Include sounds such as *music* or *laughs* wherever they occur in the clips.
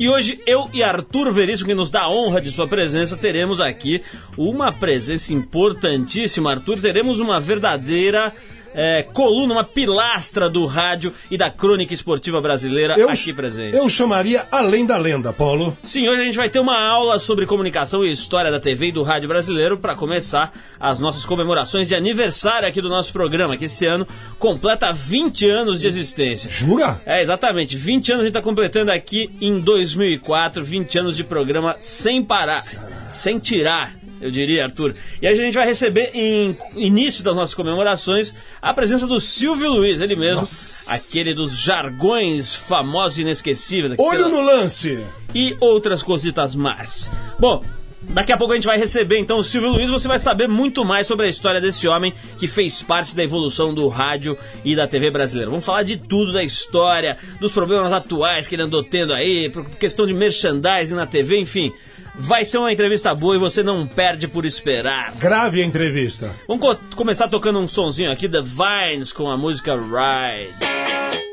E hoje eu e Arthur Veríssimo, que nos dá a honra de sua presença, teremos aqui uma presença importantíssima. Arthur, teremos uma verdadeira é, coluna, uma pilastra do rádio e da crônica esportiva brasileira Eu- aqui presente. Eu chamaria Além da Lenda, Paulo. Sim, hoje a gente vai ter uma aula sobre comunicação e história da TV e do rádio brasileiro para começar as nossas comemorações de aniversário aqui do nosso programa, que esse ano completa 20 anos de existência. Jura? É, exatamente. 20 anos a gente está completando aqui em 2004, 20 anos de programa sem parar, sem tirar, eu diria, Arthur. E aí a gente vai receber em início das nossas comemorações a presença do Silvio Luiz, ele mesmo, Nossa. aquele dos jargões famosos e inesquecíveis. Olho pela- no lance. e outras cositas mais. Bom, daqui a pouco a gente vai receber então o Silvio Luiz, você vai saber muito mais sobre a história desse homem que fez parte da evolução do rádio e da TV brasileira. Vamos falar de tudo da história, dos problemas atuais que ele andou tendo aí, por questão de merchandising na TV, enfim. Vai ser uma entrevista boa e você não perde por esperar. Grave a entrevista. Vamos co- começar tocando um sonzinho aqui, The Vines, com a música Ride.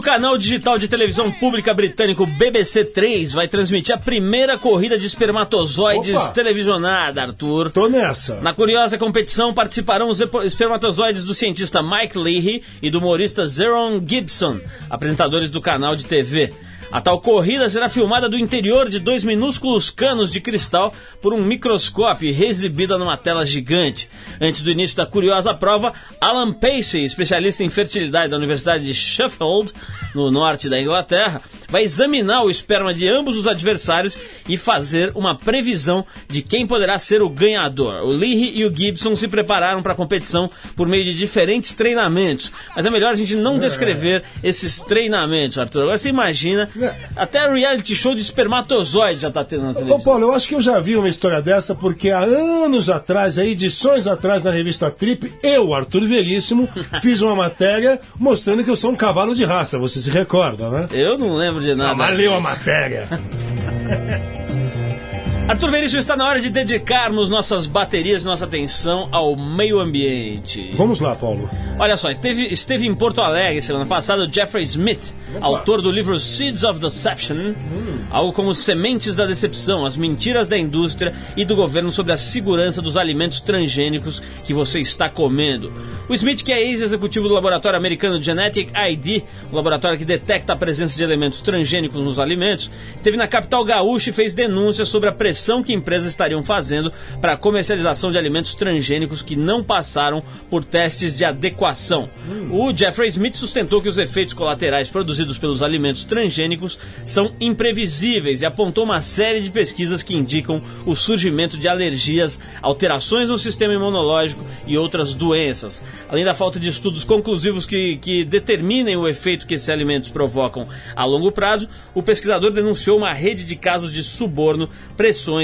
O canal digital de televisão pública britânico BBC 3 vai transmitir a primeira corrida de espermatozoides Opa! televisionada, Arthur. Tô nessa. Na curiosa competição participarão os espermatozoides do cientista Mike Leahy e do humorista Zeron Gibson, apresentadores do canal de TV. A tal corrida será filmada do interior de dois minúsculos canos de cristal por um microscópio e exibida numa tela gigante. Antes do início da curiosa prova, Alan Pacey, especialista em fertilidade da Universidade de Sheffield, no norte da Inglaterra, vai examinar o esperma de ambos os adversários e fazer uma previsão de quem poderá ser o ganhador. O Leahy e o Gibson se prepararam para a competição por meio de diferentes treinamentos, mas é melhor a gente não descrever esses treinamentos, Arthur. Agora você imagina, *laughs* até reality show de espermatozoide já tá tendo na Ô televisão. Paulo, eu acho que eu já vi uma história dessa, porque há anos atrás, aí, edições atrás na revista Trip, eu, Arthur Veríssimo, *laughs* fiz uma matéria mostrando que eu sou um cavalo de raça, você se recorda, né? Eu não lembro de nada. Ah, mas leu a matéria. *laughs* Arthur Veríssimo está na hora de dedicarmos nossas baterias, nossa atenção ao meio ambiente. Vamos lá, Paulo. Olha só, teve, esteve em Porto Alegre semana passada o Jeffrey Smith, autor do livro Seeds of Deception, algo como Sementes da Decepção, as mentiras da indústria e do governo sobre a segurança dos alimentos transgênicos que você está comendo. O Smith, que é ex-executivo do laboratório americano Genetic ID, um laboratório que detecta a presença de elementos transgênicos nos alimentos, esteve na capital gaúcha e fez denúncias sobre a pressão que empresas estariam fazendo para a comercialização de alimentos transgênicos que não passaram por testes de adequação. O Jeffrey Smith sustentou que os efeitos colaterais produzidos pelos alimentos transgênicos são imprevisíveis e apontou uma série de pesquisas que indicam o surgimento de alergias, alterações no sistema imunológico e outras doenças. Além da falta de estudos conclusivos que, que determinem o efeito que esses alimentos provocam a longo prazo, o pesquisador denunciou uma rede de casos de suborno,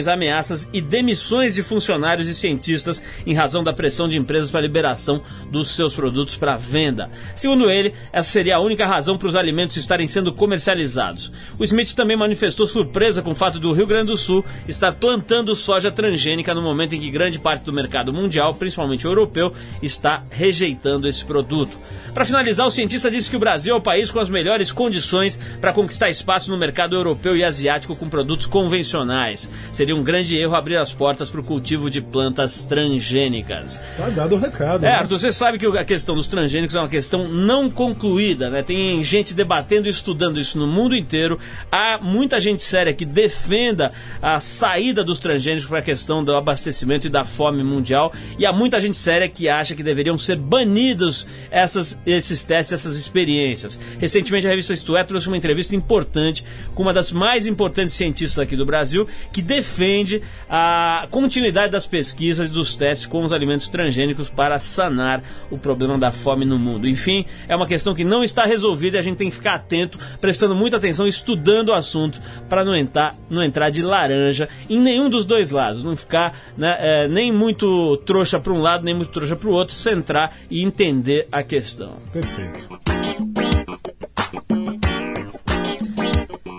ameaças e demissões de funcionários e cientistas em razão da pressão de empresas para a liberação dos seus produtos para venda. Segundo ele, essa seria a única razão para os alimentos estarem sendo comercializados. O Smith também manifestou surpresa com o fato do Rio Grande do Sul estar plantando soja transgênica no momento em que grande parte do mercado mundial, principalmente europeu, está rejeitando esse produto. Para finalizar, o cientista disse que o Brasil é o país com as melhores condições para conquistar espaço no mercado europeu e asiático com produtos convencionais. Seria um grande erro abrir as portas para o cultivo de plantas transgênicas. Tá dado o recado. É, né? Arthur, você sabe que a questão dos transgênicos é uma questão não concluída, né? Tem gente debatendo e estudando isso no mundo inteiro. Há muita gente séria que defenda a saída dos transgênicos para a questão do abastecimento e da fome mundial. E há muita gente séria que acha que deveriam ser banidos essas, esses testes, essas experiências. Recentemente a revista Isto É trouxe uma entrevista importante com uma das mais importantes cientistas aqui do Brasil que defende a continuidade das pesquisas e dos testes com os alimentos transgênicos para sanar o problema da fome no mundo. Enfim, é uma questão que não está resolvida e a gente tem que ficar atento, prestando muita atenção, estudando o assunto para não entrar, não entrar de laranja em nenhum dos dois lados, não ficar né, é, nem muito trouxa para um lado, nem muito trouxa para o outro, centrar e entender a questão. Perfeito.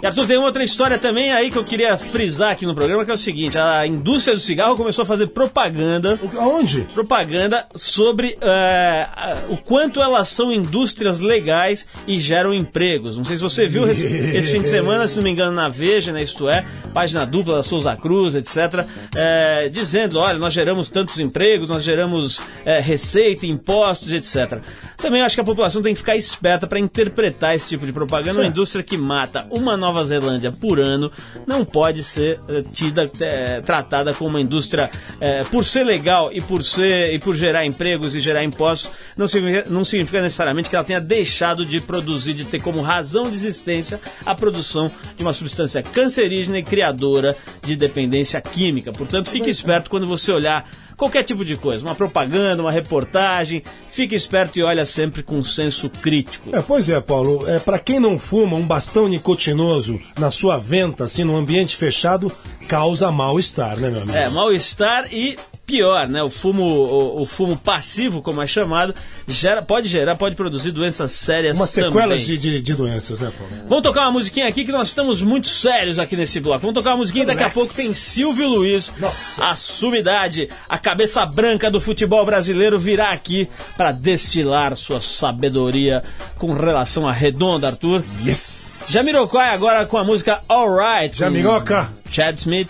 Arthur, tem uma outra história também aí que eu queria frisar aqui no programa, que é o seguinte, a indústria do cigarro começou a fazer propaganda Aonde? propaganda sobre a- o quanto elas são indústrias legais e geram empregos. Não sei se você viu esse, *laughs* esse fim de semana, se não me engano, na Veja, na Isto É, página dupla da Souza Cruz, etc., eh, dizendo, olha, nós geramos tantos empregos, nós geramos eh, receita, impostos, etc. Também acho que a população tem que ficar esperta para interpretar esse tipo de propaganda. Uma Certo. indústria que mata uma Nova Zelândia por ano não pode ser eh, tida, eh, tratada como uma indústria, eh, por ser legal e por ser e por gerar empregos e gerar impostos, não significa, não significa necessariamente que ela tenha deixado de produzir, de ter como razão de existência a produção de uma substância cancerígena e criadora de dependência química. Portanto, fique esperto quando você olhar qualquer tipo de coisa, uma propaganda, uma reportagem, fique esperto e olha sempre com senso crítico. É, pois é, Paulo. É, para quem não fuma, um bastão nicotinoso na sua venta, assim, num ambiente fechado, causa mal-estar, né, meu amigo? É, mal-estar e pior, né? O fumo, o, o fumo passivo, como é chamado, gera, pode gerar, pode produzir doenças sérias Umas sequelas também. de, de, de doenças, né, Paulo? Vamos tocar uma musiquinha aqui que nós estamos muito sérios aqui nesse bloco. Vamos tocar uma musiquinha e daqui a pouco tem Silvio Luiz, Nossa. a sumidade, a cabeça branca do futebol brasileiro virá aqui para destilar sua sabedoria com relação à redonda, Arthur. Yes! Jamiroquai agora com a música Alright. Jamiroca. Chad Smith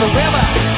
forever.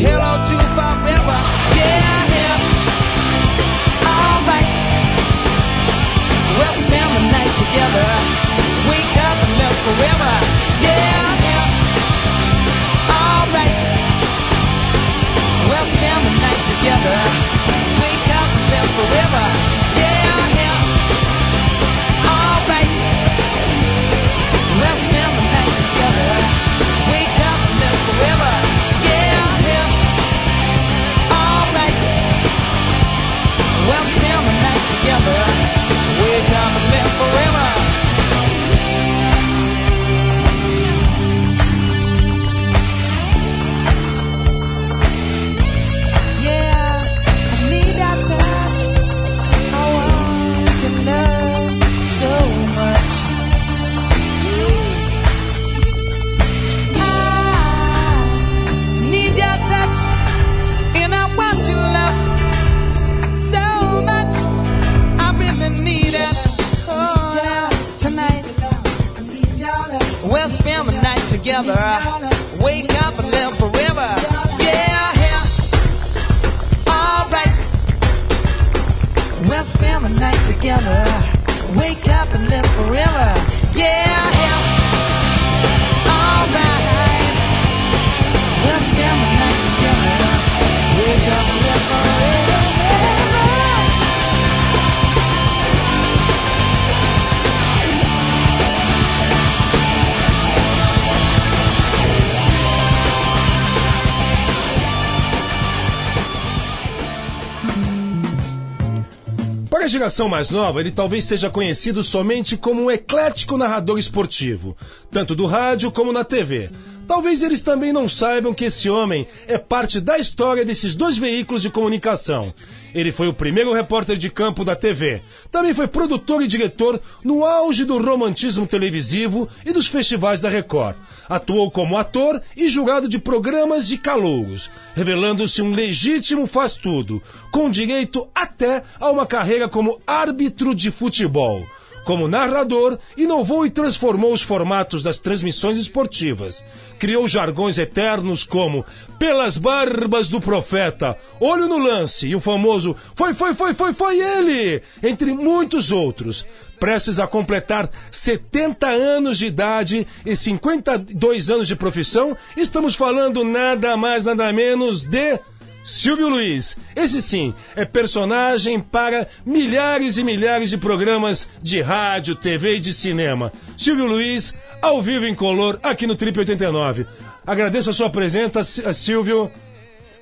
hill geração mais nova, ele talvez seja conhecido somente como um eclético narrador esportivo, tanto do rádio como na TV. Talvez eles também não saibam que esse homem é parte da história desses dois veículos de comunicação. Ele foi o primeiro repórter de campo da TV. Também foi produtor e diretor no auge do romantismo televisivo e dos festivais da Record. Atuou como ator e jurado de programas de calouros, revelando-se um legítimo faz-tudo, com direito até a uma carreira como árbitro de futebol. Como narrador, inovou e transformou os formatos das transmissões esportivas. Criou jargões eternos como Pelas Barbas do Profeta, Olho no Lance e o famoso Foi, foi, foi, foi, foi ele! Entre muitos outros. Prestes a completar 70 anos de idade e 52 anos de profissão, estamos falando nada mais, nada menos de. Silvio Luiz. Esse sim é personagem para milhares e milhares de programas de rádio, TV e de cinema. Silvio Luiz, ao vivo em color, aqui no Trip 89. Agradeço a sua presença, S- Silvio.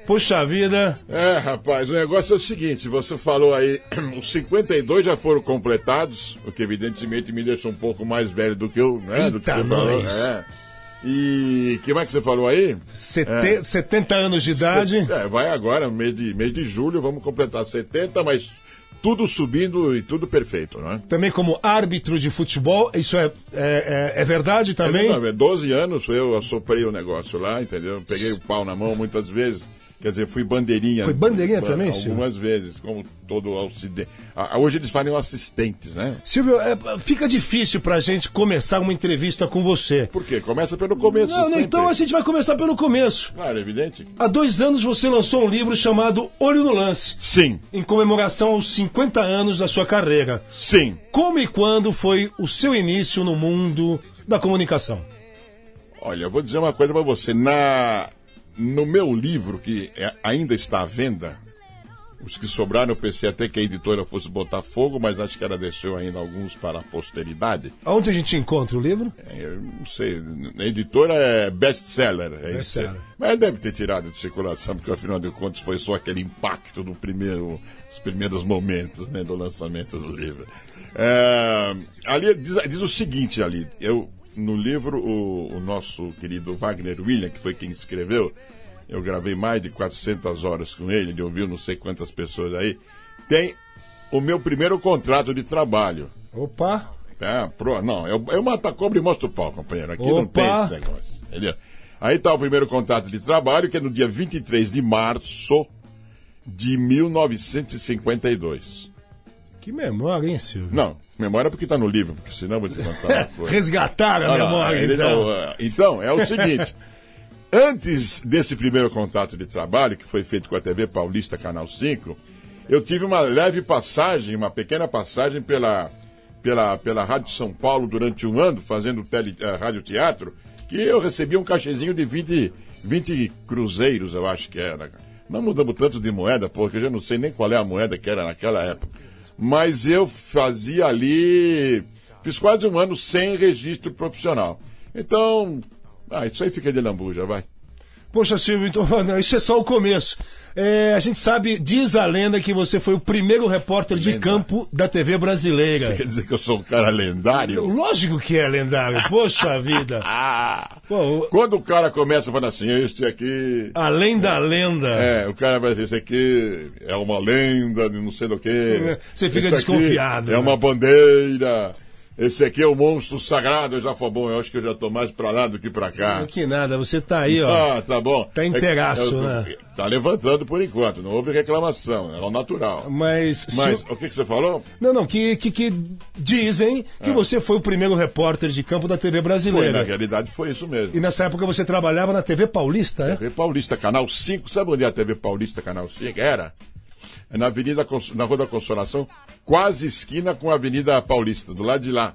Puxa vida. É, rapaz, o negócio é o seguinte, você falou aí, *clears throat* os 52 já foram completados, o que evidentemente me deixa um pouco mais velho do que eu, né? do que Eita, você falou. É. E que mais que você falou aí? Sete- 70 anos de idade. Se- É, vai agora, mês de, mês de julho, vamos completar 70, mas tudo subindo e tudo perfeito, não é? Também como árbitro de futebol. Isso é, é, é- é verdade também? É, não, é 12 anos eu assoprei o negócio lá, entendeu? Peguei o pau na mão muitas vezes. Quer dizer, fui bandeirinha. Foi bandeirinha ba- também, Silvio? Algumas vezes, como todo acidente. Ah, Hoje eles falam assistentes, né? Silvio, é, fica difícil pra gente começar uma entrevista com você. Por quê? Começa pelo começo. Não, sempre. então a gente vai começar pelo começo. Claro, evidente. Há dois anos você lançou um livro chamado Olho no Lance, Sim, em comemoração aos 50 anos da sua carreira. sim. Como e quando foi o seu início no mundo da comunicação? Olha, eu vou dizer uma coisa pra você. Na, no meu livro, que é- ainda está à venda, os que sobraram eu pensei até que a editora fosse botar fogo, mas acho que ela deixou ainda alguns para a posteridade. Aonde a gente encontra o livro? É, não sei, a editora é best-seller. é Best-seller. isso. Mas deve ter tirado de circulação, porque afinal de contas foi só aquele impacto do primeiro, os primeiros momentos né, do lançamento do livro. É, ali diz, diz o seguinte ali, eu, no livro, o, o nosso querido Wagner William, que foi quem escreveu, eu gravei mais de 400 horas com ele, ele ouviu não sei quantas pessoas aí, tem o meu primeiro contrato de trabalho. Opa! Tá, pro, não, eu, eu mato a cobra e mostro o pau, companheiro. Aqui não Opa! tem esse negócio. Entendeu? Aí tá o primeiro contrato de trabalho, que é no dia 23 de março de 1952. Que memória, hein, Silvio? Não, memória porque tá no livro, porque senão vou te contar. *laughs* Resgataram a memória, então. não, ah, então, é o seguinte. *laughs* Antes desse primeiro contato de trabalho, que foi feito com a TV Paulista Canal 5, eu tive uma leve passagem, uma pequena passagem pela, pela, pela Rádio São Paulo durante um ano, fazendo tele, uh, radioteatro, que eu recebia um cachezinho de 20, 20 cruzeiros, eu acho que era. Não mudamos tanto de moeda, porque eu já não sei nem qual é a moeda que era naquela época. Mas eu fazia ali. Fiz quase um ano sem registro profissional. Então, ah, isso aí fica de lambuja, vai. Poxa, Silvio, então, *laughs* não, isso é só o começo. É, a gente sabe, diz a lenda que você foi o primeiro repórter de Lenda. campo da TV brasileira. Quer dizer que eu sou um cara lendário? Lógico que é lendário, poxa *laughs* vida. Ah! Pô, Quando o cara começa falando assim, este aqui. além da lenda. É, o cara vai dizer, esse aqui é uma lenda não sei do que. Você fica desconfiado, É né? uma bandeira. Esse aqui é o monstro sagrado, já foi bom. Eu acho que eu já tô mais pra lá do que pra cá. Que nada, você tá aí, ó. Ah, tá bom. Tá inteiraço, É- né? Tá levantando por enquanto, não houve reclamação, é o natural. Mas, Mas o que, que você falou? Não, não, que, que, que dizem que você foi o primeiro repórter de campo da TV Ah. Foi, brasileira. na realidade foi isso mesmo. E nessa época você trabalhava na TV Paulista, é? TV Paulista, Canal 5. Sabe onde é a TV Paulista, Canal 5? Era. É na Avenida, na Rua da Consolação, quase esquina com a Avenida Paulista, do lado de lá.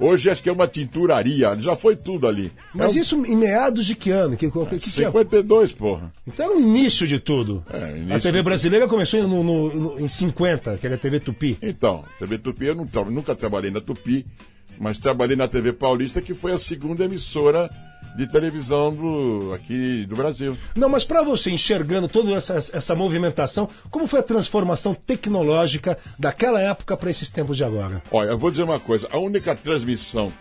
Hoje acho que é uma tinturaria, já foi tudo ali. Mas é um- isso em meados de que ano? Que, que, que, que é? 52, porra. Então era o início de tudo. É, início a TV brasileira começou no, no- no- em 50, que era a TV Tupi. Então, TV Tupi, eu não nunca trabalhei na Tupi, mas trabalhei na TV Paulista, que foi a segunda emissora de televisão do, aqui do Brasil. Não, mas para você, enxergando toda essa, essa movimentação, como foi a transformação tecnológica daquela época para esses tempos de agora? Olha, eu vou dizer uma coisa: a única transmissão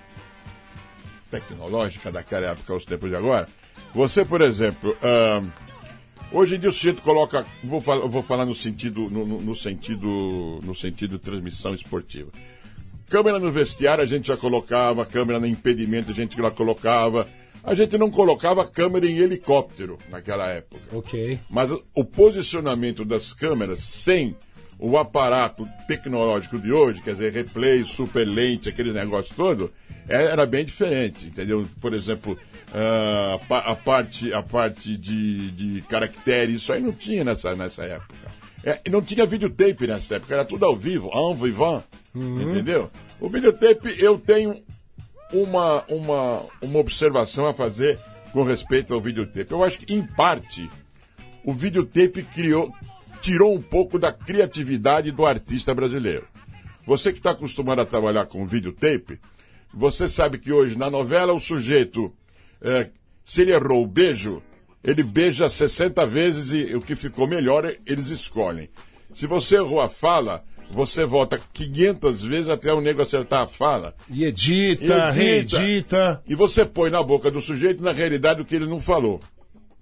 tecnológica daquela época aos tempos de agora, você, por exemplo, hoje em dia o sujeito coloca, vou, fal- eu vou falar no sentido, no, no- no sentido, no sentido de transmissão esportiva. Câmera no vestiário a gente já colocava, câmera no impedimento a gente já colocava. A gente não colocava câmera em helicóptero naquela época. Ok. Mas o posicionamento das câmeras sem o aparato tecnológico de hoje, quer dizer, replay, super lente, aquele negócio todo, era bem diferente, entendeu? Por exemplo, ah, a pa- a parte, a parte de, de caracteres, isso aí não tinha nessa, nessa época. É, não tinha videotape nessa época, era tudo ao vivo, en vivant, entendeu? O videotape eu tenho uma, uma, uma observação a fazer com respeito ao videotape. Eu acho que, em parte, o videotape criou, tirou um pouco da criatividade do artista brasileiro. Você que está acostumado a trabalhar com videotape, você sabe que hoje na novela o sujeito, eh, se ele errou o beijo, ele beija 60 vezes e o que ficou melhor eles escolhem. Se você errou a fala, você volta 500 vezes até o nego acertar a fala. E edita, Edita. reedita. E você põe na boca do sujeito, na realidade, o que ele não falou.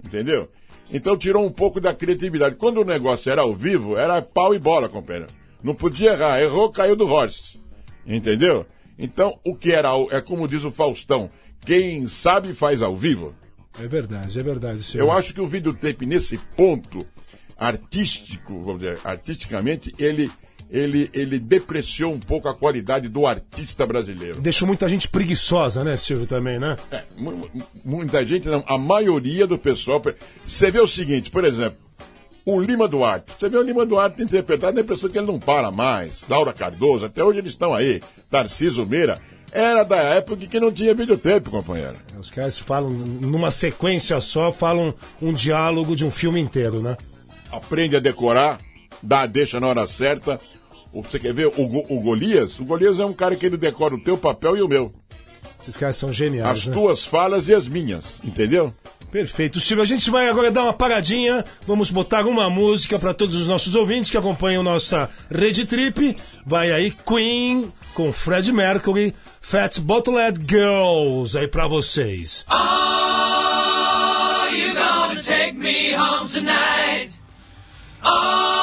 Entendeu? Então tirou um pouco da criatividade. Quando o negócio era ao vivo, era pau e bola, companheiro. Não podia errar. Errou, caiu do horse. Entendeu? Então, o que era, ao- é como diz o Faustão, quem sabe faz ao vivo. É verdade, é verdade. senhor. Eu acho que o videotape, nesse ponto artístico, vamos dizer, artisticamente, ele, ele, ele depreciou um pouco a qualidade do artista brasileiro. Deixou muita gente preguiçosa, né, Silvio, também, né? É, mu- mu- muita gente, não, a maioria do pessoal. Você vê o seguinte, por exemplo, o Lima Duarte. Você vê o Lima Duarte interpretado, dá a impressão que ele não para mais. Laura Cardoso, até hoje eles estão aí. Tarciso Meira. era da época que não tinha videotape, companheiro. Os caras falam numa sequência só, falam um diálogo de um filme inteiro, né? Aprende a decorar, dá a deixa na hora certa. O- Você quer ver o, Go- o Golias? O Golias é um cara que ele decora o teu papel e o meu. Esses caras são geniais, As né? tuas falas e as minhas, entendeu? Perfeito. Silvio, a gente vai agora dar uma paradinha. Vamos botar uma música para todos os nossos ouvintes que acompanham nossa Rede Trip. Vai aí Queen com Fred Mercury, Fat Bottled Girls aí para vocês. Are you gonna take me home tonight? Oh,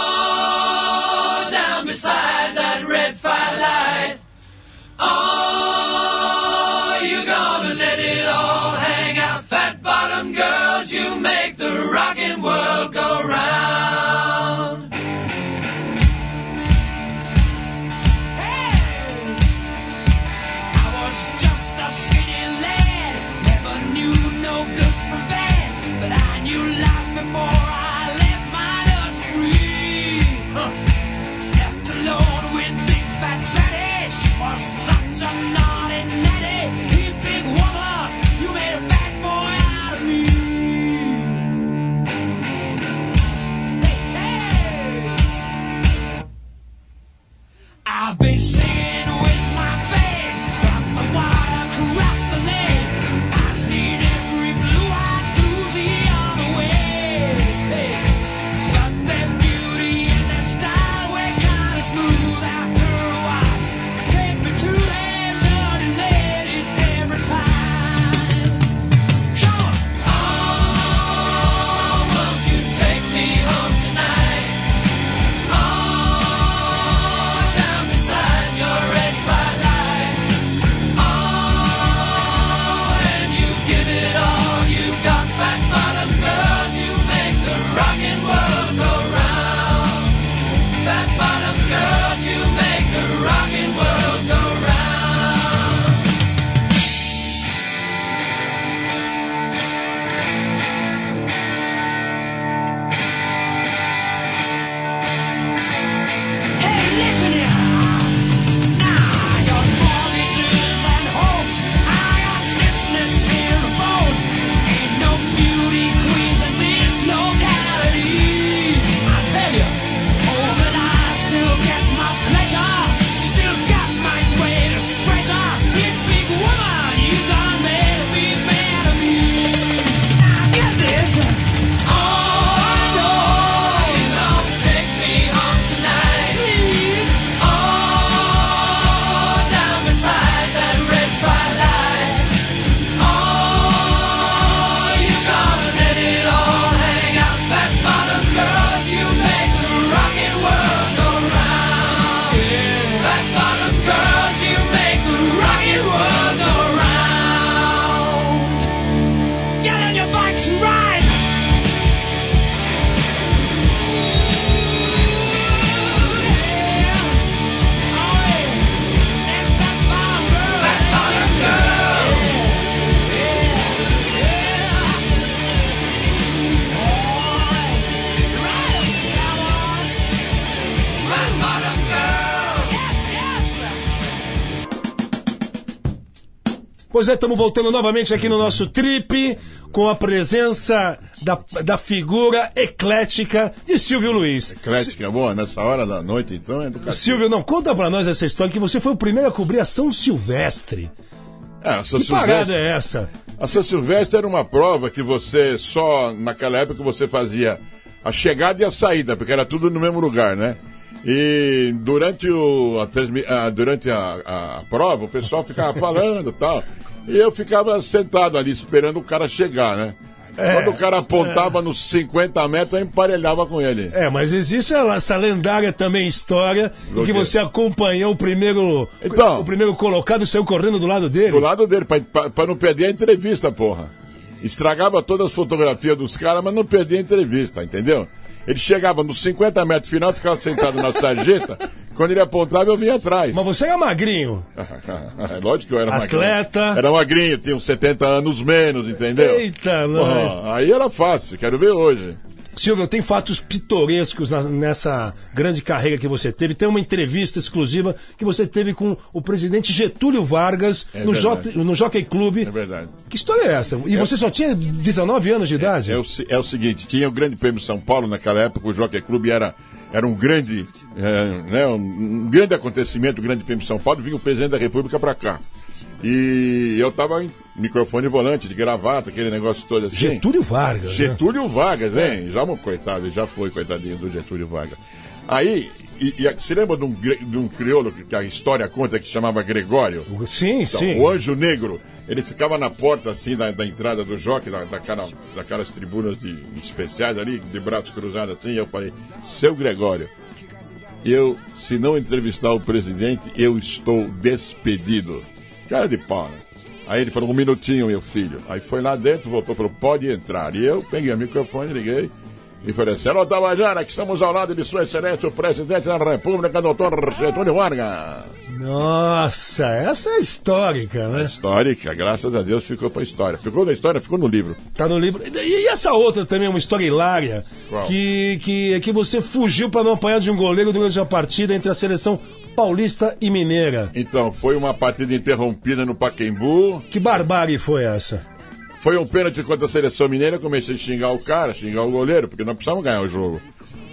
Pois é, estamos voltando novamente aqui no nosso trip com a presença da, da figura eclética de Silvio Luiz. Clética boa nessa hora da noite, então é do. Silvio, não, conta pra nós essa história que você foi o primeiro a cobrir a São Silvestre. É, a São Que parada Silvestre, é essa? a São Silvestre era uma prova que você só, naquela época, você fazia a chegada e a saída, porque era tudo no mesmo lugar, né? E durante, o, a, durante a, a- a prova, o pessoal ficava falando e *laughs* tal. E eu ficava sentado ali esperando o cara chegar, né? Quando o cara apontava nos 50 metros, eu emparelhava com ele. É, mas existe essa lendária também história em que você acompanhou o primeiro, Então. o primeiro colocado e saiu correndo do lado dele. Do lado dele, pra não perder a entrevista, porra. Estragava todas as fotografias dos caras, mas não perdia a entrevista, entendeu? Ele chegava nos 50 metros final, ficava sentado na sarjeta. *laughs* Quando ele apontava, eu vinha atrás. Mas você era magrinho. *laughs* É Lógico que eu era Atleta. magrinho. Era magrinho, tinha uns 70 anos menos, entendeu? Eita. Porra, aí era fácil, quero ver hoje. Silvio, tem fatos pitorescos nessa grande carreira que você teve. Tem uma entrevista exclusiva que você teve com o presidente Getúlio Vargas É no, no Jockey Club. É verdade. Que história é essa? E você só tinha 19 anos de idade? É o, se- é o seguinte, tinha o Grande Prêmio de São Paulo naquela época, o Jockey Clube era, era um grande, é, né, um, um grande acontecimento, o Grande Prêmio de São Paulo, vinha o presidente da República para cá. E eu tava em microfone volante, de gravata, aquele negócio todo assim. Getúlio Vargas. né? Getúlio Vargas, hein? Já, um coitado, já foi, coitadinho do Getúlio Vargas. Aí, e, e se lembra de um, de um crioulo que, que a história conta que se chamava Gregório? Sim, Então, sim. o Anjo Negro, ele ficava na porta, assim, da, da entrada do jockey, da, daquela, daquelas tribunas de, especiais ali, de braços cruzados assim, eu falei, seu Gregório, eu, se não entrevistar o presidente, eu estou despedido. Cara de pau, né? Aí ele falou, um minutinho, meu filho. Aí foi lá dentro, voltou, falou, pode entrar. E eu peguei o microfone, liguei assim, alô, Tabajara, que estamos ao lado de sua excelência, o presidente da República, doutor Getúlio Vargas. Nossa, essa é histórica, né? Histórica, graças a Deus ficou pra história. Ficou na história, ficou no livro. Tá no livro. E, e essa outra também é uma história hilária. Qual? Que, que, que você fugiu para não apanhar de um goleiro durante a partida entre a seleção paulista e mineira. Então, foi uma partida interrompida no Paquembu. Que barbárie foi essa? Foi um pênalti contra a seleção mineira. Comecei a xingar o cara, xingar o goleiro, porque nós precisávamos ganhar o jogo.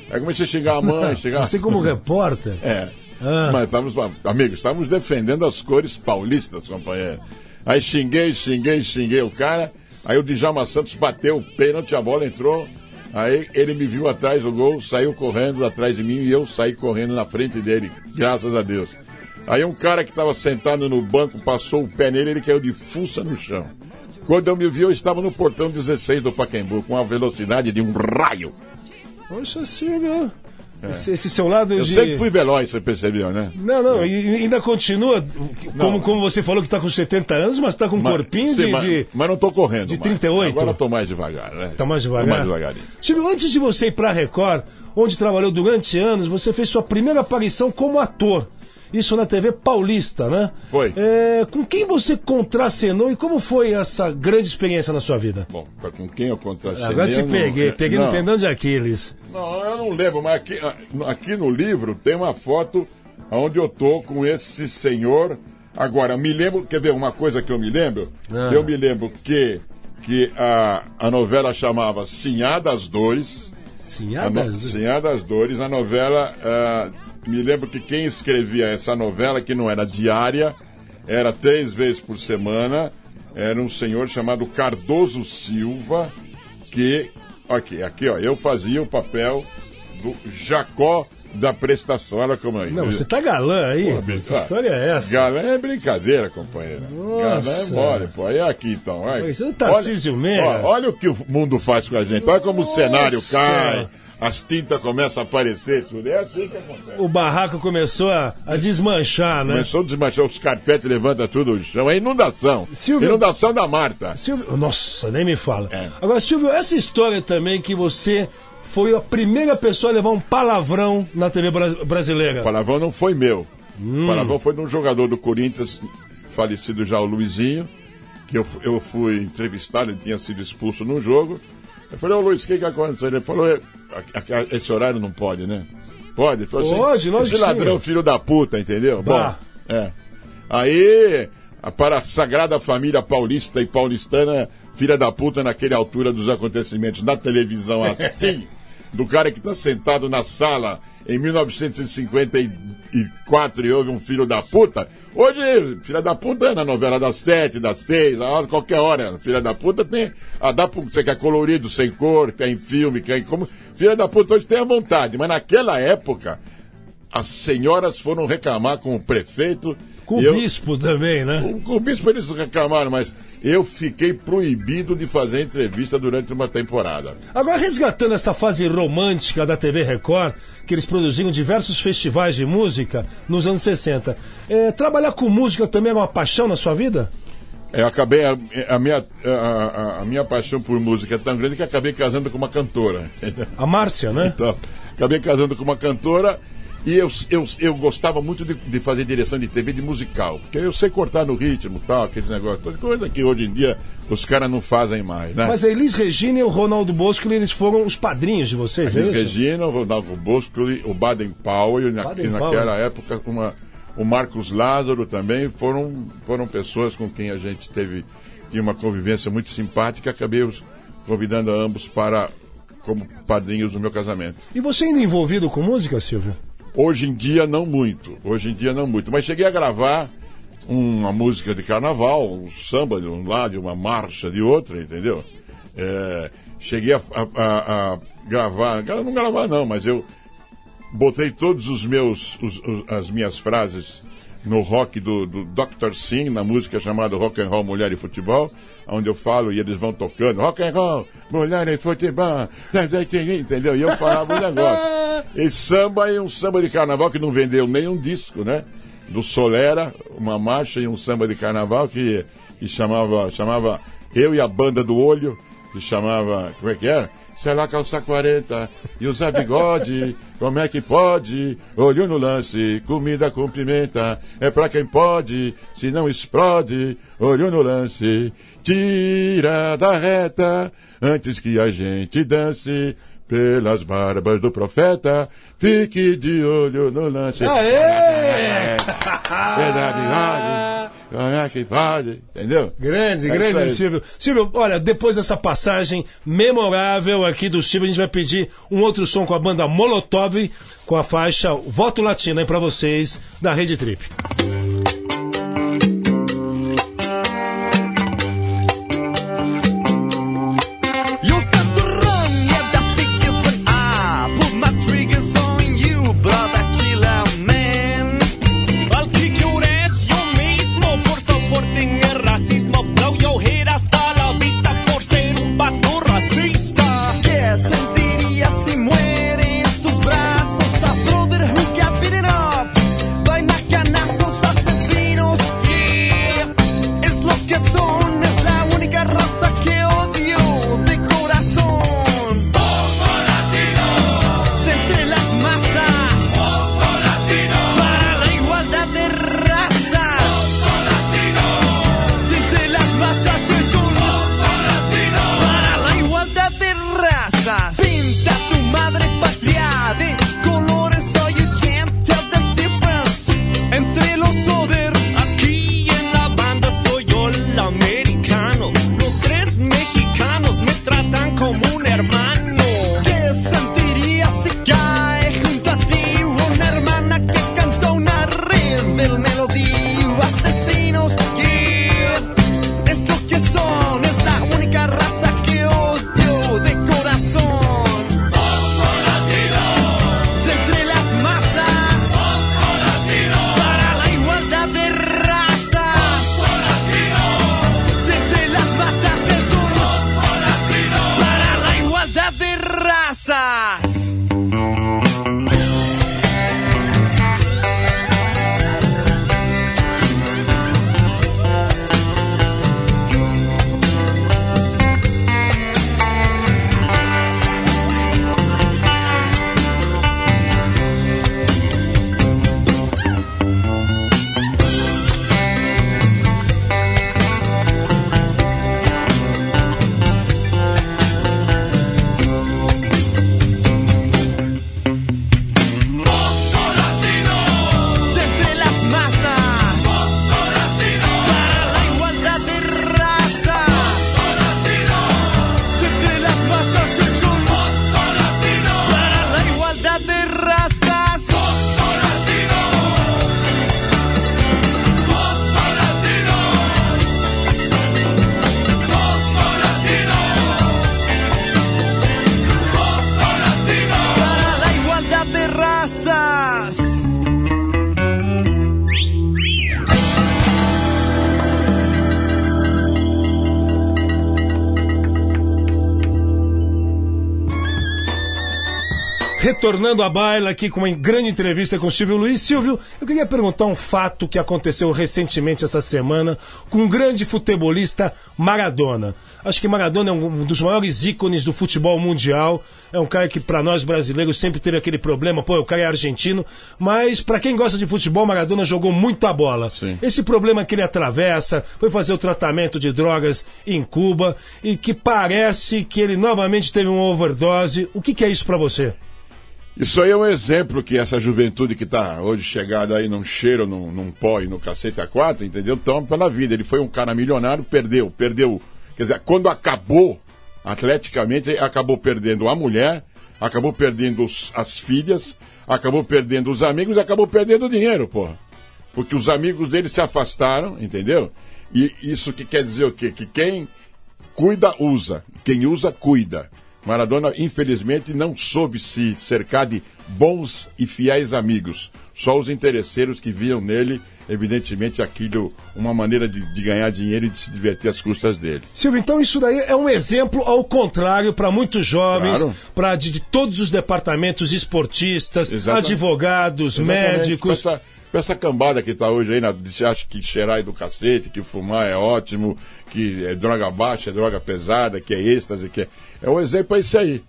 Aí comecei a xingar a mãe, *laughs* xingar. Você como repórter? É. Ah. Mas estávamos, amigos, estávamos defendendo as cores paulistas, companheiro. Aí xinguei, xinguei, xinguei o cara. Aí o Djalma Santos bateu o pênalti, a bola entrou. Aí ele me viu atrás do gol, saiu correndo atrás de mim e eu saí correndo na frente dele, graças a Deus. Aí um cara que estava sentado no banco passou o pé nele, ele caiu de fuça no chão. Quando eu me vi, eu estava no portão 16 do Pacaembu, com a velocidade de um raio. Poxa, Silvio. Esse, esse seu lado É. Eu de. sempre fui veloz, você percebeu, né? Não, não, e ainda continua, como, como você falou que tá com 70 anos, mas tá com um Mas- corpinho sim, de, mas, de- mas não tô correndo. de mais. 38? Agora eu tô mais devagar, né? Tá mais devagar? Tô mais devagarinho. Silvio, antes de você ir pra Record, onde trabalhou durante anos, você fez sua primeira aparição como ator. Isso na TV paulista, né? Foi. É, com quem você contracenou e como foi essa grande experiência na sua vida? Bom, com quem eu contracenei... Agora te eu não- peguei, peguei não, no tendão de Aquiles. Não, eu não lembro, mas aqui, aqui no livro tem uma foto onde eu tô com esse senhor. Agora, me lembro, quer ver uma coisa que eu me lembro? Ah. Eu me lembro que, que a, a novela chamava Sinhá das Dores. Sim, A no, Sinhá das Dores, a novela. ah, me lembro que quem escrevia essa novela, que não era diária, era três vezes por semana, era um senhor chamado Cardoso Silva, que. Aqui, aqui, ó, eu fazia o papel do Jacó da prestação. Olha como é. Não, você tá galã aí? Pô, bicho, que história é essa? Galã é brincadeira, companheira. Galã é Nossa. mole, pô. É aqui então. Olha, você é Tarcísio Meira. Olha, olha o que o mundo faz com a gente. Olha como o cenário cai, as tintas começam a aparecer. É assim que acontece. O barraco começou a, a desmanchar, né? Começou a desmanchar os carpetes, levanta tudo o chão. É inundação. Silvio- Inundação da Marta. Silvio, nossa, nem me fala. É. Agora, Silvio, essa história também que você foi a primeira pessoa a levar um palavrão na TV bra- brasileira. O palavrão não foi meu. Hum. O palavrão foi de um jogador do Corinthians, falecido já o Luizinho, que eu, eu fui entrevistado, ele tinha sido expulso no jogo. Eu falei, ô Luiz, o que, que aconteceu? Ele falou, "É, a- a- esse horário não pode, né? Pode? Falou assim, Pode, lógico Esse que sim. ladrão, filho da puta, entendeu? Bah. Bom, é. Aí, para a Sagrada Família Paulista e Paulistana, filha da puta naquele altura dos acontecimentos na televisão assim, *laughs* do cara que está sentado na sala em 1954 e houve um filho da puta. Hoje, filha da puta é na novela das sete, das seis, a hora, qualquer hora. Filha da puta tem. Ah, dá você quer colorido, sem cor, quer em filme, quer em como. Filha da puta hoje tem à vontade, mas naquela época as senhoras foram reclamar com o prefeito. Com o bispo também, né? com com o bispo eles reclamaram, mas eu fiquei proibido de fazer entrevista durante uma temporada. Agora, resgatando essa fase romântica da TV Record, que eles produziram diversos festivais de música nos anos 60, é, trabalhar com música também era uma paixão na sua vida? Eu acabei, a, a minha, a- a minha paixão por música é tão grande que acabei casando com uma cantora. A Márcia, né? Então, acabei casando com uma cantora E eu, eu, eu gostava muito de, de fazer direção de TV de musical, porque eu sei cortar no ritmo tal, aqueles negócios, toda coisa que hoje em dia os caras não fazem mais, né? Mas a Elis Regina e o Ronaldo Bosco, eles foram os padrinhos de vocês, é Elis isso? Regina, o Ronaldo Bosco, o Baden Powell, na, Baden que naquela época uma, o Marcos Lázaro também foram, foram pessoas com quem a gente teve tinha uma convivência muito simpática, acabei os convidando a ambos para como padrinhos do meu casamento. E você ainda envolvido com música, Silvio? Hoje em dia não muito, hoje em dia não muito, mas cheguei a gravar uma música de carnaval, um samba de um lado, uma marcha de outro, entendeu? É, cheguei a, a- a- gravar, gra- não gravar não, mas eu botei todos os meus, os- os- as minhas frases no rock do, do Dr. Sim, na música chamada Rock and Roll Mulher e Futebol, onde eu falo e eles vão tocando Rock and Roll, Mulher e Futebol, entendeu? E eu falava o *laughs* negócio. E samba e um samba de carnaval que não vendeu nenhum disco, né? Do Solera, uma marcha e um samba de carnaval que, que chamava, chamava Eu e a Banda do Olho, que chamava, como é que era? Sei lá, calça 40 e usar bigode, *laughs* como é que pode? Olho no lance, comida cumprimenta, é pra quem pode, se não explode, olho no lance, tira da reta, antes que a gente dance, pelas barbas do profeta, fique de olho no lance. Aê! É *laughs* da bigode, como é que pode? Entendeu? Grande, É grande. Silvio. Silvio, olha, depois dessa passagem memorável aqui do Silvio, a gente vai pedir um outro som com a banda Molotov, com a faixa Voto Latino aí pra vocês, da Rede Trip. Retornando à baila aqui com uma grande entrevista com o Silvio Luiz. Silvio, eu queria perguntar um fato que aconteceu recentemente essa semana com um grande futebolista Maradona. Acho que Maradona é um dos maiores ícones do futebol mundial. É um cara que para nós brasileiros sempre teve aquele problema, pô, o cara é argentino, mas para quem gosta de futebol, Maradona jogou muita bola. Sim. Esse problema que ele atravessa, foi fazer o tratamento de drogas em Cuba e que parece que ele novamente teve uma overdose. O que, que é isso para você? Isso aí é um exemplo que essa juventude que está hoje chegada aí num cheiro, num, num pó e no cacete a quatro, entendeu? Toma pela vida. Ele foi um cara milionário, perdeu, perdeu. Quer dizer, quando acabou, atleticamente, acabou perdendo a mulher, acabou perdendo os- as filhas, acabou perdendo os amigos acabou perdendo o dinheiro, porra. Porque os amigos dele se afastaram, entendeu? E isso que quer dizer o quê? Que quem cuida, usa. Quem usa, cuida. Maradona, infelizmente, não soube se cercar de bons e fiéis amigos. Só os interesseiros que viam nele, evidentemente, aquilo, uma maneira de, de ganhar dinheiro e de se divertir às custas dele. Silvio, então isso daí é um exemplo ao contrário para muitos jovens, Claro. para de, de todos os departamentos esportistas, Exatamente. advogados, Exatamente. médicos. Com essa, com essa cambada que tá hoje aí, na, de- acha que cheirar é do cacete, que fumar é ótimo, que é droga baixa, é droga pesada, que é êxtase, que é. É um exemplo é isso aí.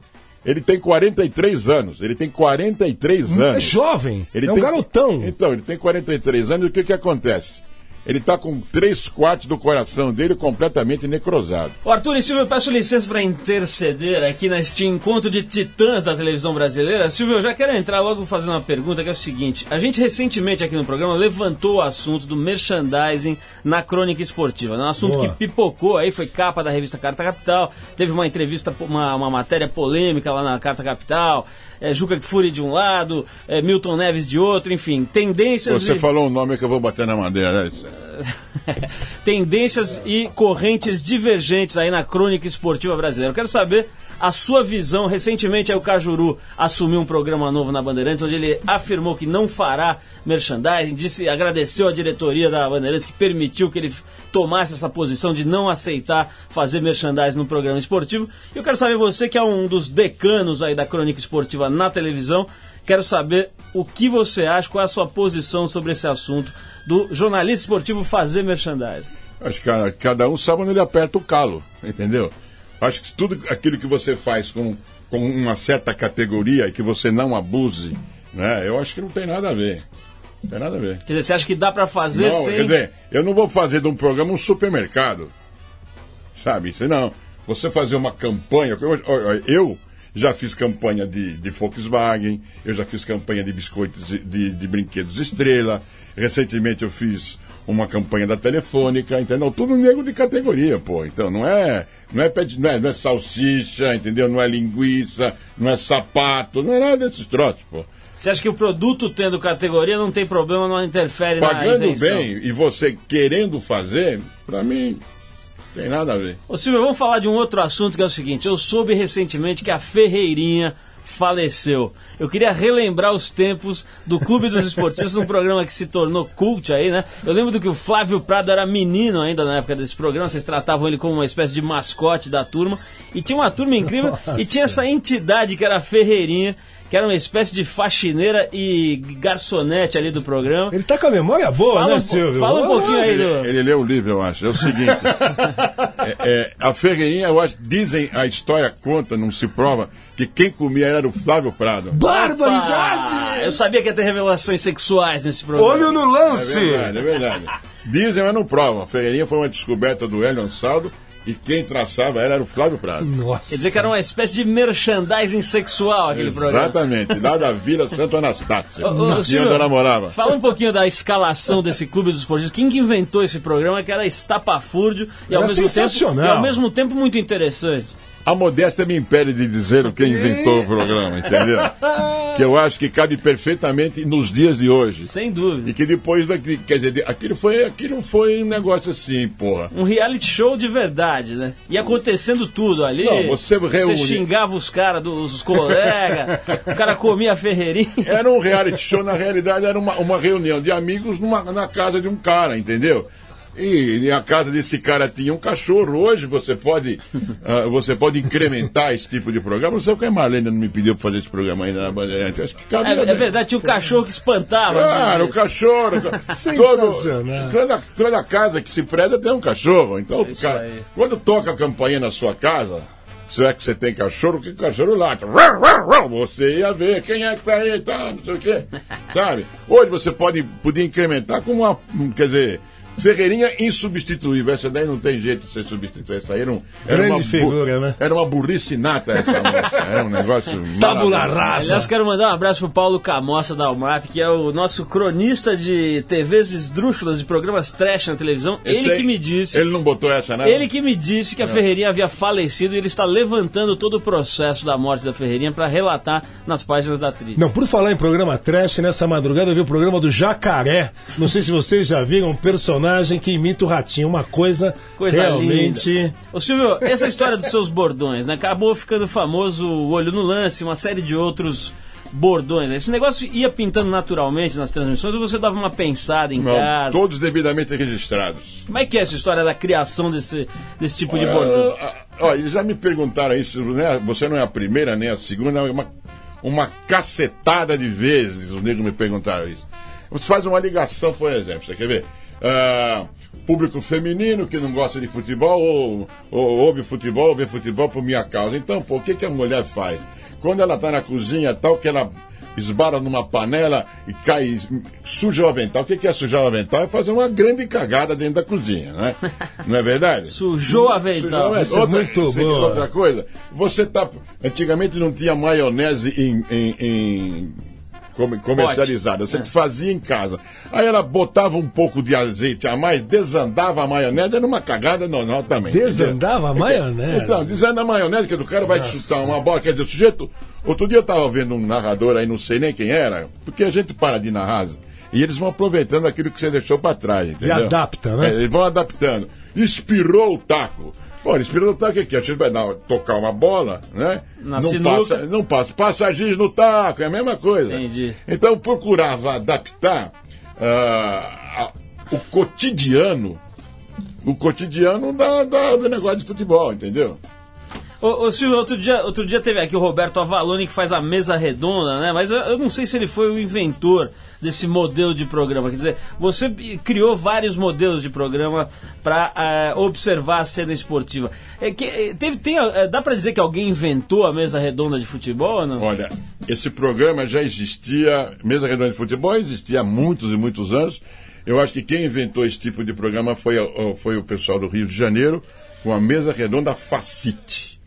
Ele tem 43 anos. Ele tem 43 anos. É jovem, Ele é um tem- garotão. Então, ele tem 43 anos e o que que acontece? Ele está com três quartos do coração dele completamente necrosado. Ô, Arthur e Silvio, eu peço licença para interceder aqui neste encontro de titãs da televisão brasileira. Silvio, eu já quero entrar logo fazendo uma pergunta que é o seguinte: a gente recentemente aqui no programa levantou o assunto do merchandising na crônica esportiva. É um assunto Boa. que pipocou aí, foi capa da revista Carta Capital, teve uma entrevista, uma, uma matéria polêmica lá na Carta Capital, é, Juca Kfouri de um lado, é, Milton Neves de outro, enfim, tendências. Você falou um nome que eu vou bater na madeira. né? *laughs* tendências e correntes divergentes aí na crônica esportiva brasileira. Eu quero saber a sua visão. Recentemente o Cajuru assumiu um programa novo na Bandeirantes, onde ele afirmou que não fará merchandising, disse, agradeceu a diretoria da Bandeirantes que permitiu que ele tomasse essa posição de não aceitar fazer merchandising no programa esportivo. E eu quero saber você que é um dos decanos aí da crônica esportiva na televisão, quero saber o que você acha, qual é a sua posição sobre esse assunto do jornalista esportivo fazer merchandising. Acho que cada um sabe onde ele aperta o calo, entendeu? Acho que tudo aquilo que você faz com, com uma certa categoria e que você não abuse, né? Eu acho que não tem nada a ver. Não tem nada a ver. Quer dizer, você acha que dá pra fazer Não, sem... quer dizer, eu não vou fazer de um programa um supermercado. Sabe? Isso não. Você fazer uma campanha. Eu, já fiz campanha de, de Volkswagen, eu já fiz campanha de biscoitos de, de brinquedos estrela. Recentemente eu fiz uma campanha da Telefônica, entendeu? Tudo nego de categoria, pô. Então não é, não é, de- não é, não é salsicha, entendeu? Não é linguiça, não é sapato, não é nada desses troços, pô. Você acha que o produto tendo categoria não tem problema, não interfere na Pagando isenção? bem e você querendo fazer, pra mim, tem nada a ver. Ô Silvio, vamos falar de um outro assunto que é o seguinte. Eu soube recentemente que a Ferreirinha faleceu. Eu queria relembrar os tempos do Clube dos Esportistas, um programa que se tornou cult aí, né? Eu lembro do que o Flávio Prado era menino ainda na época desse programa, vocês tratavam ele como uma espécie de mascote da turma. E tinha uma turma incrível e tinha essa entidade que era a Ferreirinha, que era uma espécie de faxineira e garçonete ali do programa. Ele tá com a memória boa, Fala né, um Silvio? fala um pouquinho aí Ele, do... ele leu o livro, eu acho. É o seguinte: *laughs* é, é, a Ferreirinha, eu acho, dizem, a história conta, não se prova, que quem comia era o Flávio Prado. Barbaridade! Eu sabia que ia ter revelações sexuais nesse programa. Olho no É lance! verdade, é verdade. Dizem, mas não provam. A Ferreirinha foi uma descoberta do Hélio Ansaldo e quem traçava ela era o Flávio Prado. Nossa. Quer dizer que era uma espécie de merchandising sexual aquele programa. Exatamente, lá da Vila Santo Anastácio. Onde Silvio, ela morava. Fala um pouquinho da escalação desse clube dos esportistas. Quem que inventou esse programa que era estapafúrdio e ao, mesmo tempo, e ao mesmo tempo muito interessante. A modéstia me impede de dizer quem inventou o programa, entendeu? *laughs* Que eu acho que cabe perfeitamente nos dias de hoje. Sem E dúvida. que depois daqui, quer dizer, de- aquilo foi, aquilo foi um negócio assim, porra. Um reality show de verdade, né? E acontecendo tudo ali. Não, você reúne- xingava os caras, dos os colegas, *laughs* o cara comia ferreirinha. Era um reality show, na realidade era uma, uma reunião de amigos numa, na casa de um cara, entendeu? E, e a casa desse cara tinha um cachorro. Hoje você pode, *laughs* ah, você pode incrementar esse tipo de programa. Não sei porque a Marlene não me pediu para fazer esse programa ainda na Bandeirante. Acho que cabia É, é verdade, tinha um cachorro que espantava. as Claro, o cachorro. *laughs* Todo, toda, toda casa que se preda tem um cachorro. Então, Isso cara, aí. quando toca a campainha na sua casa, se é que você tem cachorro, que o cachorro late. Rau. Você ia ver quem é que tá aí, tá, não sei o quê. *laughs* Sabe? Hoje você pode podia incrementar com uma. Quer dizer. Ferreirinha insubstituível. Essa daí não tem jeito de ser substituída. Essa aí era, um, era Grande uma figura, né? Era uma burrice nata essa moça. Era um negócio. *laughs* Tabula maravilhoso. rasa. Aliás, quero mandar um abraço pro Paulo Camossa da Almap, que é o nosso cronista de TVs esdrúxulas, de programas trash na televisão. Esse ele aí- que me disse. Ele não botou essa, né? Ele que me disse que a Ferreirinha havia falecido e ele está levantando todo o processo da morte da Ferreirinha para relatar nas páginas da trilha. Não, por falar em programa trash, nessa madrugada eu vi o programa do Jacaré. Não sei se vocês já viram um personagem que imita o ratinho. Uma coisa, Coisa realmente. linda. Ô Silvio, essa história dos seus bordões, né? Acabou ficando famoso o Olho no Lance, uma série de outros bordões. né? Esse negócio ia pintando naturalmente nas transmissões ou você dava uma pensada em Não, casa? todos devidamente registrados. Como é que é essa história da criação desse, desse tipo de Ah, bordão? ah, Ó, eles já me perguntaram isso, né? Você não é a primeira nem a segunda, é uma, uma cacetada de vezes os negros me perguntaram isso. Você faz uma ligação, por exemplo, você quer ver? Ah, público feminino que não gosta de futebol, ou, ou ouve futebol, ou vê futebol por minha causa. Então, pô, o que, que a mulher faz? Quando ela tá na cozinha tal, que ela esbara numa panela e cai, suja o avental. O que, que é sujar o avental? É fazer uma grande cagada dentro da cozinha, né? *laughs* Não é verdade? Sujou o avental. Sujou Isso é muito você quer boa. Outra coisa, você tá. Antigamente não tinha maionese em. em- em comercializada, você fazia em casa. Aí ela botava um pouco de azeite a mais, desandava a maionese, era uma cagada normal também. Desandava a entendeu? maionese? Então, desanda a maionese, que do cara vai te chutar uma bola. Quer dizer, o sujeito. Outro dia eu tava vendo um narrador aí, não sei nem quem era, porque a gente para de narrar. E eles vão aproveitando aquilo que você deixou pra trás, entendeu? adapta, né? É, eles vão adaptando. Espirou o taco. Pô, espirou o taco o quê? A gente vai dar, tocar uma bola, né? Na não sinuca. passa, não passa. Passa giz no taco, é a mesma coisa. Entendi. Então eu procurava adaptar a- o cotidiano, o cotidiano da, da- do negócio de futebol, entendeu? Ô, ô Silvio, outro dia, outro dia teve aqui o Roberto Avalone que faz a mesa redonda, né? Mas eu, eu não sei se ele foi o inventor desse modelo de programa. Quer dizer, você criou vários modelos de programa para observar a cena esportiva. É que, eh, teve, tem, eh, dá para dizer que alguém inventou a mesa redonda de futebol ou não? Olha, esse programa já existia, Mesa Redonda de Futebol existia há muitos e muitos anos. Eu acho que quem inventou esse tipo de programa foi, o- foi o pessoal do Rio de Janeiro, com a Mesa Redonda Facite.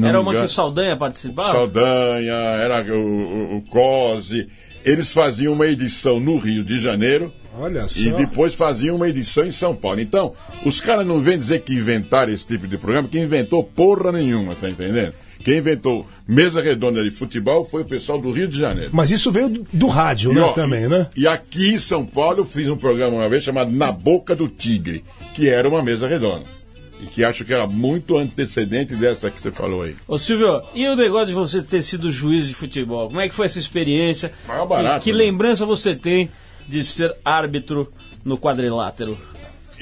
Era uma que engano. o Saldanha participava? Saldanha, era o, o, o Cose. Eles faziam uma edição no Rio de Janeiro Olha só. e depois faziam uma edição em São Paulo. Então, os caras não vêm dizer que inventaram esse tipo de programa, que inventou porra nenhuma, tá entendendo? Quem inventou mesa redonda de futebol foi o pessoal do Rio de Janeiro. Mas isso veio do, do rádio, E, né? ó, também, né? E aqui em São Paulo eu fiz um programa uma vez chamado Na Boca do Tigre, que era uma mesa redonda. E que acho que era muito antecedente dessa que você falou aí. Ô Silvio, e o negócio de você ter sido juiz de futebol? Como é que foi essa experiência? Maior barato, e que né? lembrança você tem de ser árbitro no quadrilátero?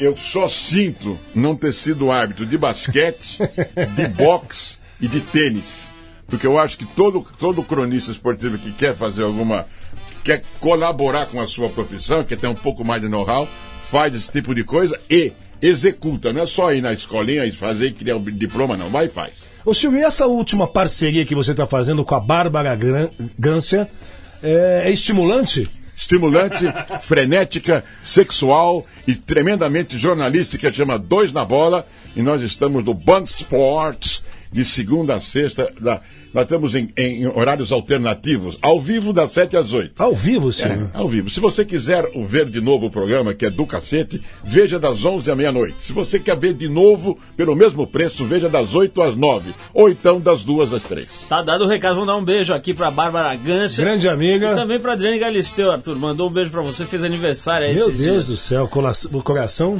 eu só sinto não ter sido árbitro de basquete, *laughs* de boxe e de tênis. Porque eu acho que todo, todo cronista esportivo que quer fazer alguma. que quer colaborar com a sua profissão, quer ter um pouco mais de know-how, faz esse tipo de coisa e executa. Não é só ir na escolinha e fazer e criar o diploma, não. Vai e faz. Ô Silvio, e essa última parceria que você está fazendo com a Bárbara Gância é, é estimulante? estimulante, *laughs* frenética, sexual e tremendamente jornalística, chama Dois na Bola, e nós estamos no Band Sports, de segunda a sexta, da- nós estamos em, em horários alternativos, ao vivo das 7 às 8. Ao vivo, Silvio? É, ao vivo. Se você quiser ver de novo o programa, que é do cacete, veja das 11 à meia-noite. Se você quer ver de novo, pelo mesmo preço, veja das 8 às 9. Ou então das 2 às 3. Tá dado o recado, vamos dar um beijo aqui pra Bárbara Gância. Grande amiga. E também pra Adriane Galisteu, Arthur. Mandou um beijo pra você, fez aniversário aí Meu esses Deus dias. do céu, o coração.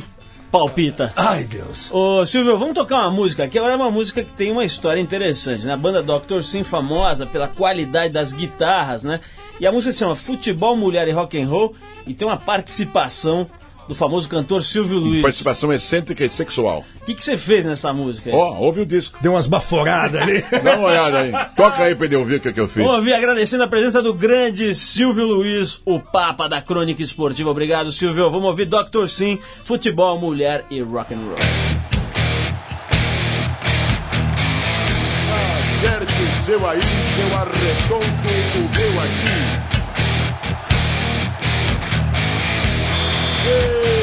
Palpita. Ai, Deus. Ô Silvio, vamos tocar uma música aqui. Agora é uma música que tem uma história interessante, né? A banda Dr. Sim, famosa pela qualidade das guitarras, né? E a música se chama Futebol, Mulher e Rock and Roll e tem uma participação do famoso cantor Silvio Luiz. Participação excêntrica e sexual. O que, você fez nessa música? aí? Ó, ouve o disco. Deu umas baforadas ali. *laughs* Dá uma olhada aí. Toca aí pra ele ouvir o que, que eu fiz. Vamos ouvir agradecendo a presença do grande Silvio Luiz, o Papa da Crônica Esportiva. Obrigado, Silvio. Vamos ouvir Dr. Sim, futebol, mulher e rock and roll. Acerte o seu aí, que eu arredondo o meu aqui. Está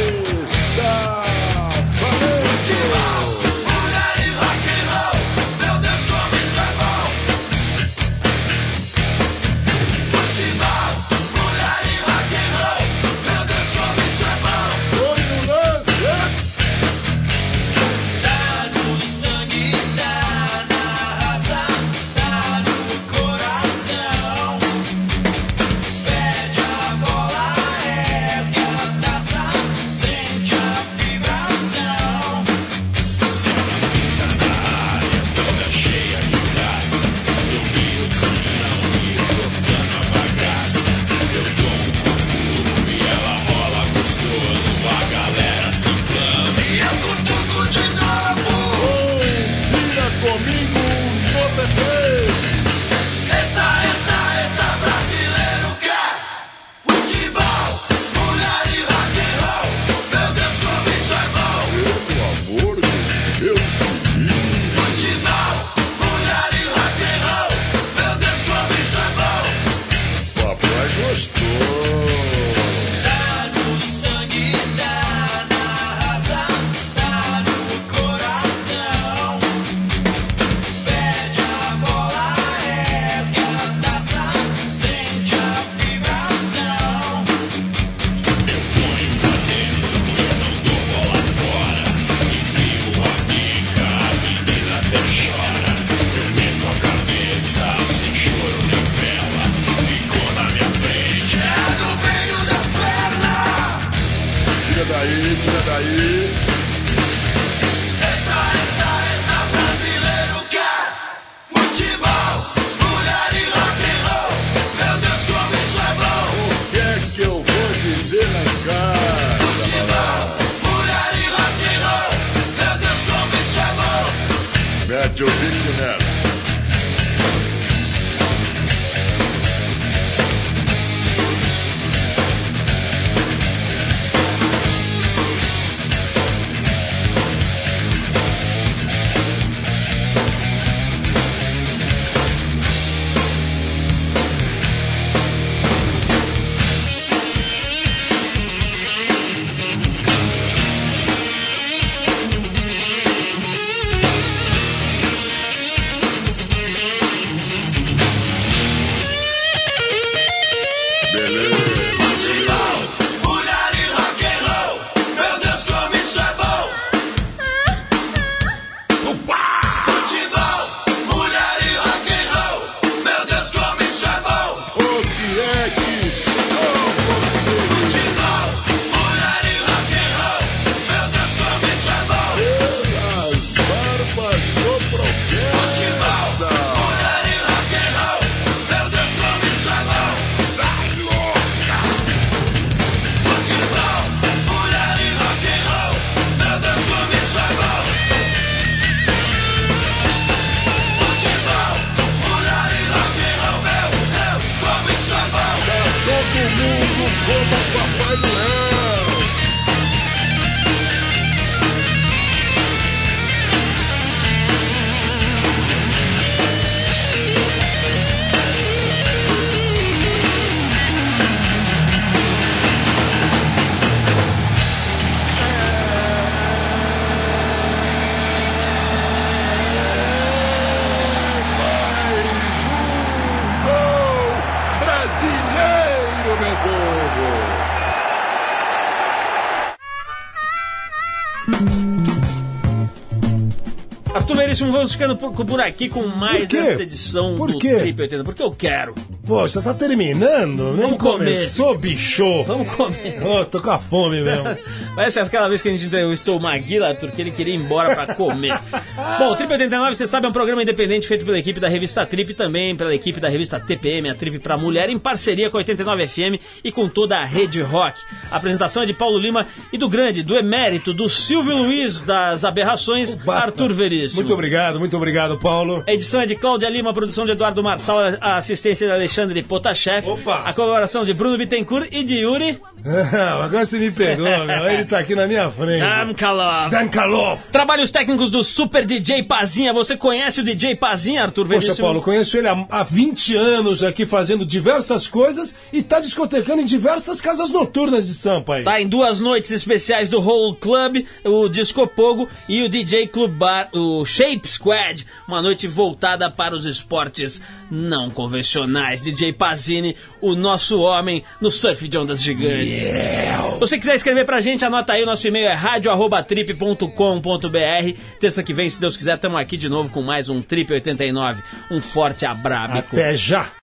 Veríssimo, vamos ficando por, por aqui com mais esta edição Por do quê? Trip 80, porque eu quero. Poxa, tá terminando? Nem Vamos comer. começou, bicho. Vamos comer. Ô, tô com a fome mesmo. *laughs* Parece aquela vez que a gente entrevistou o Maguila, Arthur, que ele queria ir embora pra comer. *laughs* Bom, o Trip 89, você sabe, é um programa independente feito pela equipe da revista Trip também pela equipe da revista TPM, a Trip pra Mulher, em parceria com a 89 FM e com toda a rede rock. A apresentação é de Paulo Lima e do grande, do emérito, do Silvio Luiz das Aberrações, Arthur Veríssimo. Muito obrigado, muito obrigado, Paulo. A edição é de Cláudia Lima, produção de Eduardo Marçal, a assistência de Alexandre Potashev, Opa! a colaboração de Bruno Bittencourt e de Yuri *laughs* Agora você me pegou, *laughs* meu. Ele tá aqui na minha frente. Damkalov. Dankalov. Trabalhos técnicos do Super DJ Pazinha. Você conhece o DJ Pazinha, Arthur Poxa, Veríssimo? Paulo, conheço ele há, há 20 anos aqui fazendo diversas coisas e tá discotecando em diversas casas noturnas de Sampa aí. Tá em duas noites especiais do Whole Club, o Disco Pogo e o DJ Club Bar, o Shape Squad. Uma noite voltada para os esportes não convencionais. DJ Pazini, o nosso homem no surf de ondas gigantes. Se você quiser escrever pra gente, anota aí, o nosso e-mail é radio@trip.com.br. Terça que vem, se Deus quiser, estamos aqui de novo com mais um Trip 89. Um forte abraço. Até já.